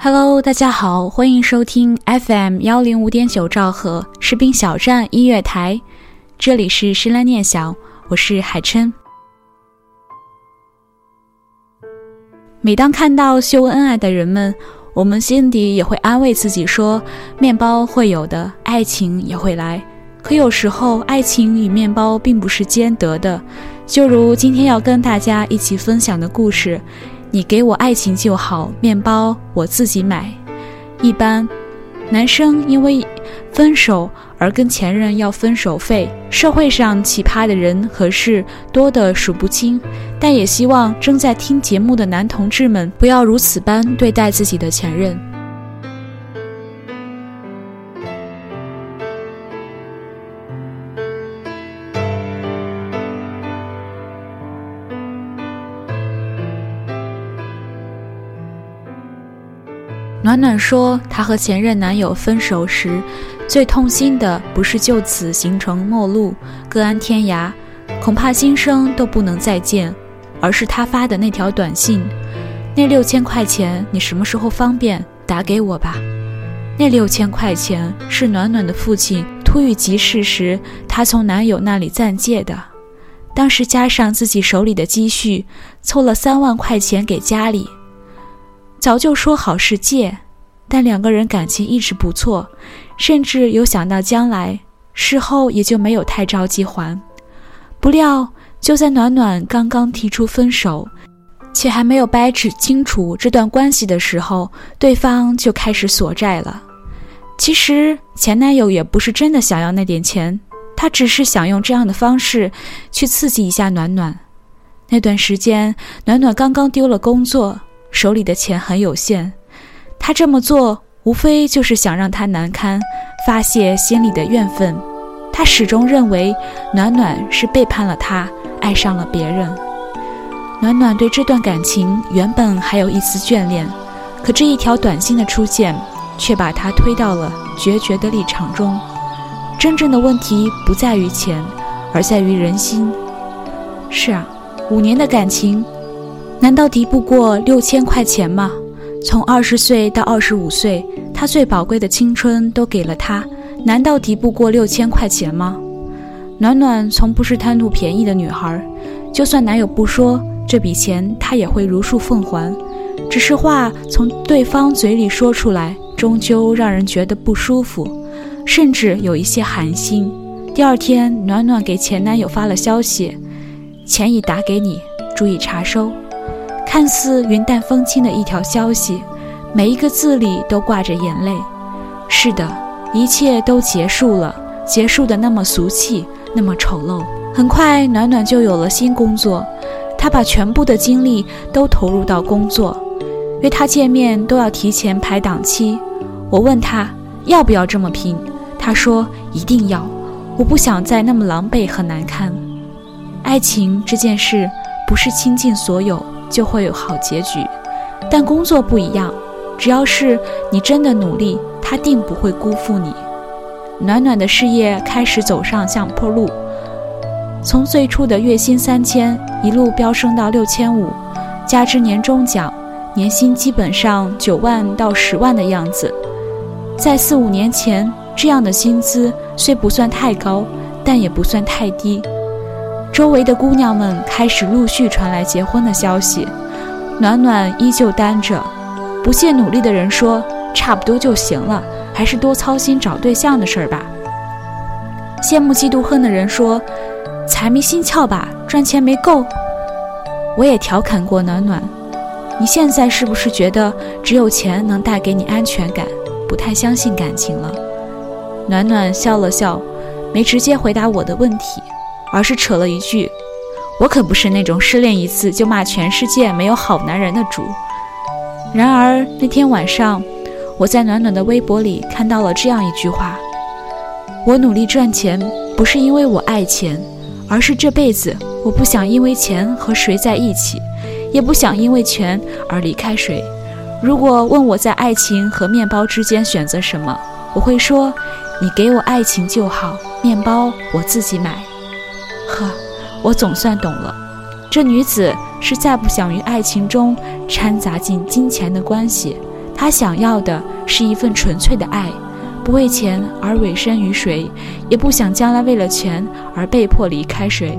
Hello，大家好，欢迎收听 FM 幺零五点九兆赫士兵小站音乐台，这里是深蓝念想，我是海琛。每当看到秀恩爱的人们，我们心底也会安慰自己说，面包会有的，爱情也会来。可有时候，爱情与面包并不是兼得的，就如今天要跟大家一起分享的故事。你给我爱情就好，面包我自己买。一般男生因为分手而跟前任要分手费，社会上奇葩的人和事多得数不清。但也希望正在听节目的男同志们不要如此般对待自己的前任。暖暖说，她和前任男友分手时，最痛心的不是就此形成陌路、各安天涯，恐怕今生都不能再见，而是他发的那条短信：“那六千块钱你什么时候方便打给我吧？”那六千块钱是暖暖的父亲突遇急事时，她从男友那里暂借的，当时加上自己手里的积蓄，凑了三万块钱给家里。早就说好是借，但两个人感情一直不错，甚至有想到将来，事后也就没有太着急还。不料就在暖暖刚刚提出分手，且还没有掰扯清楚这段关系的时候，对方就开始索债了。其实前男友也不是真的想要那点钱，他只是想用这样的方式去刺激一下暖暖。那段时间，暖暖刚刚丢了工作。手里的钱很有限，他这么做无非就是想让他难堪，发泄心里的怨愤。他始终认为暖暖是背叛了他，爱上了别人。暖暖对这段感情原本还有一丝眷恋，可这一条短信的出现，却把他推到了决绝的立场中。真正的问题不在于钱，而在于人心。是啊，五年的感情。难道敌不过六千块钱吗？从二十岁到二十五岁，他最宝贵的青春都给了他，难道敌不过六千块钱吗？暖暖从不是贪图便宜的女孩，就算男友不说这笔钱，她也会如数奉还。只是话从对方嘴里说出来，终究让人觉得不舒服，甚至有一些寒心。第二天，暖暖给前男友发了消息：“钱已打给你，注意查收。”看似云淡风轻的一条消息，每一个字里都挂着眼泪。是的，一切都结束了，结束的那么俗气，那么丑陋。很快，暖暖就有了新工作，她把全部的精力都投入到工作。约她见面都要提前排档期。我问她要不要这么拼，她说一定要。我不想再那么狼狈和难堪。爱情这件事，不是倾尽所有。就会有好结局，但工作不一样，只要是你真的努力，他定不会辜负你。暖暖的事业开始走上下坡路，从最初的月薪三千，一路飙升到六千五，加之年终奖，年薪基本上九万到十万的样子。在四五年前，这样的薪资虽不算太高，但也不算太低。周围的姑娘们开始陆续传来结婚的消息，暖暖依旧单着。不懈努力的人说：“差不多就行了，还是多操心找对象的事儿吧。”羡慕嫉妒恨的人说：“财迷心窍吧，赚钱没够。”我也调侃过暖暖：“你现在是不是觉得只有钱能带给你安全感，不太相信感情了？”暖暖笑了笑，没直接回答我的问题。而是扯了一句：“我可不是那种失恋一次就骂全世界没有好男人的主。然而那天晚上，我在暖暖的微博里看到了这样一句话：“我努力赚钱，不是因为我爱钱，而是这辈子我不想因为钱和谁在一起，也不想因为钱而离开谁。如果问我在爱情和面包之间选择什么，我会说：你给我爱情就好，面包我自己买。”我总算懂了，这女子是再不想于爱情中掺杂进金钱的关系，她想要的是一份纯粹的爱，不为钱而委身于谁，也不想将来为了钱而被迫离开谁。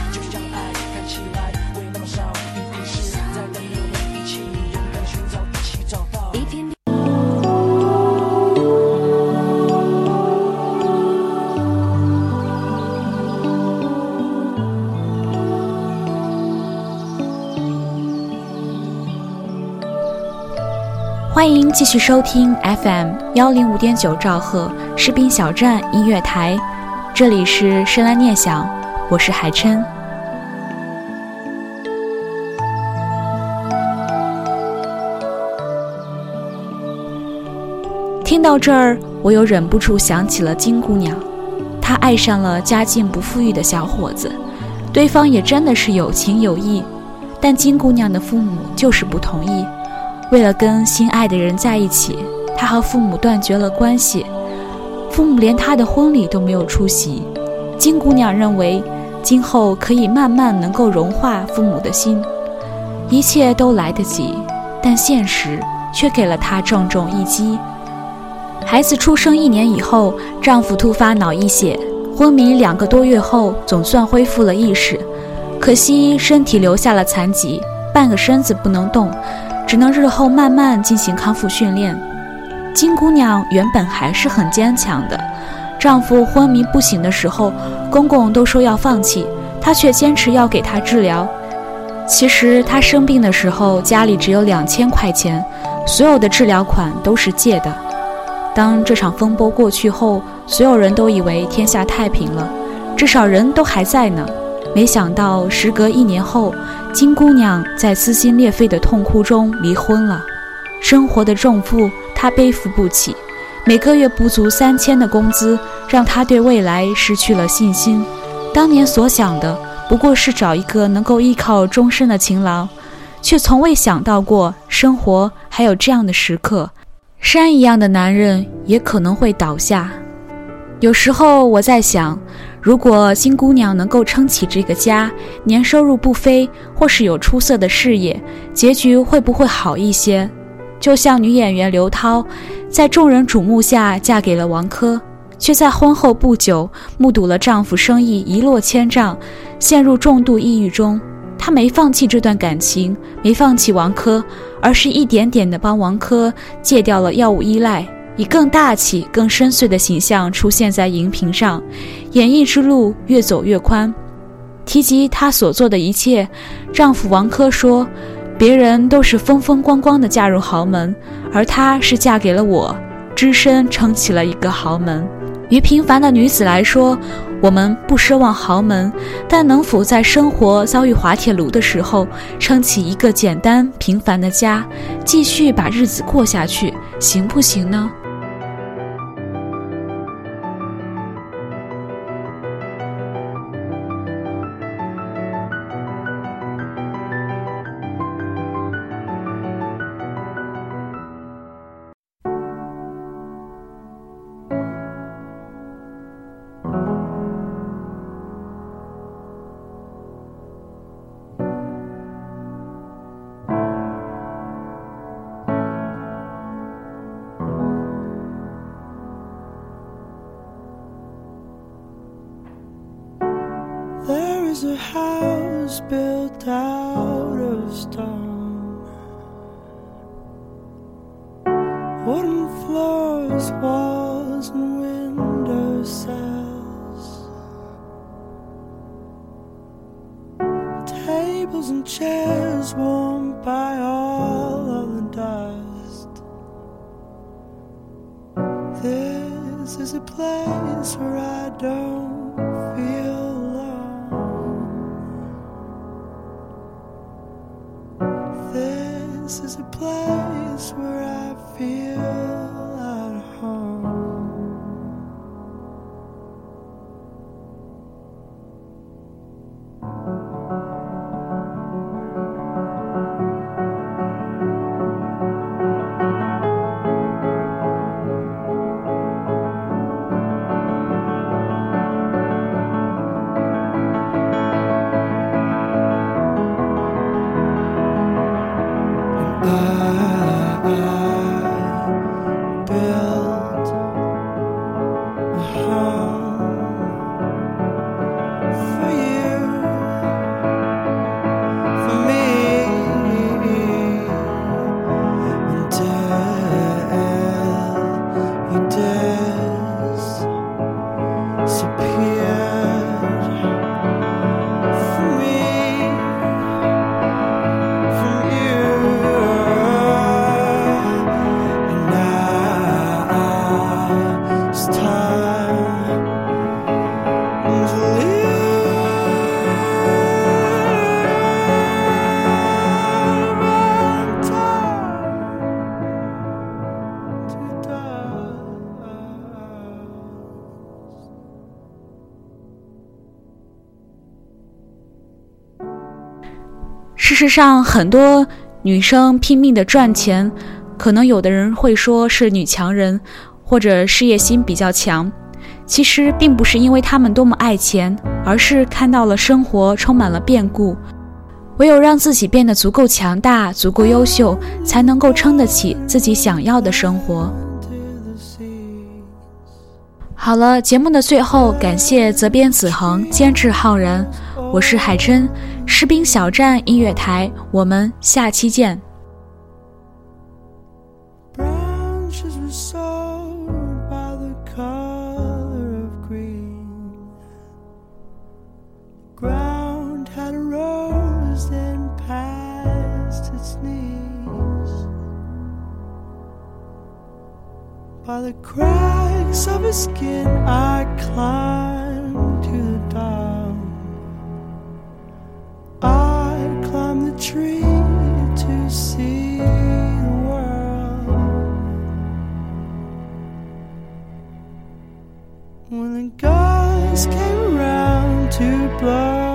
欢迎继续收听 FM 幺零五点九兆赫士兵小站音乐台，这里是深蓝念想，我是海琛。听到这儿，我又忍不住想起了金姑娘，她爱上了家境不富裕的小伙子，对方也真的是有情有义，但金姑娘的父母就是不同意。为了跟心爱的人在一起，她和父母断绝了关系，父母连她的婚礼都没有出席。金姑娘认为，今后可以慢慢能够融化父母的心，一切都来得及，但现实却给了她重重一击。孩子出生一年以后，丈夫突发脑溢血，昏迷两个多月后，总算恢复了意识，可惜身体留下了残疾，半个身子不能动。只能日后慢慢进行康复训练。金姑娘原本还是很坚强的，丈夫昏迷不醒的时候，公公都说要放弃，她却坚持要给他治疗。其实她生病的时候家里只有两千块钱，所有的治疗款都是借的。当这场风波过去后，所有人都以为天下太平了，至少人都还在呢。没想到，时隔一年后，金姑娘在撕心裂肺的痛哭中离婚了。生活的重负她背负不起，每个月不足三千的工资让她对未来失去了信心。当年所想的不过是找一个能够依靠终身的情郎，却从未想到过生活还有这样的时刻。山一样的男人也可能会倒下。有时候我在想。如果金姑娘能够撑起这个家，年收入不菲，或是有出色的事业，结局会不会好一些？就像女演员刘涛，在众人瞩目下嫁给了王珂，却在婚后不久目睹了丈夫生意一落千丈，陷入重度抑郁中。她没放弃这段感情，没放弃王珂，而是一点点地帮王珂戒掉了药物依赖。以更大气、更深邃的形象出现在荧屏上，演艺之路越走越宽。提及她所做的一切，丈夫王珂说：“别人都是风风光光的嫁入豪门，而她是嫁给了我，只身撑起了一个豪门。”于平凡的女子来说，我们不奢望豪门，但能否在生活遭遇滑铁卢的时候，撑起一个简单平凡的家，继续把日子过下去，行不行呢 house built out of stone. Wooden floors, walls, and window sills. Tables and chairs warmed by all of the dust. This is a place where I don't 事实上，很多女生拼命的赚钱，可能有的人会说是女强人，或者事业心比较强。其实并不是因为她们多么爱钱，而是看到了生活充满了变故，唯有让自己变得足够强大、足够优秀，才能够撑得起自己想要的生活。好了，节目的最后，感谢责编子恒，监制浩然。我是海琛，士兵小站音乐台，我们下期见。tree to blow.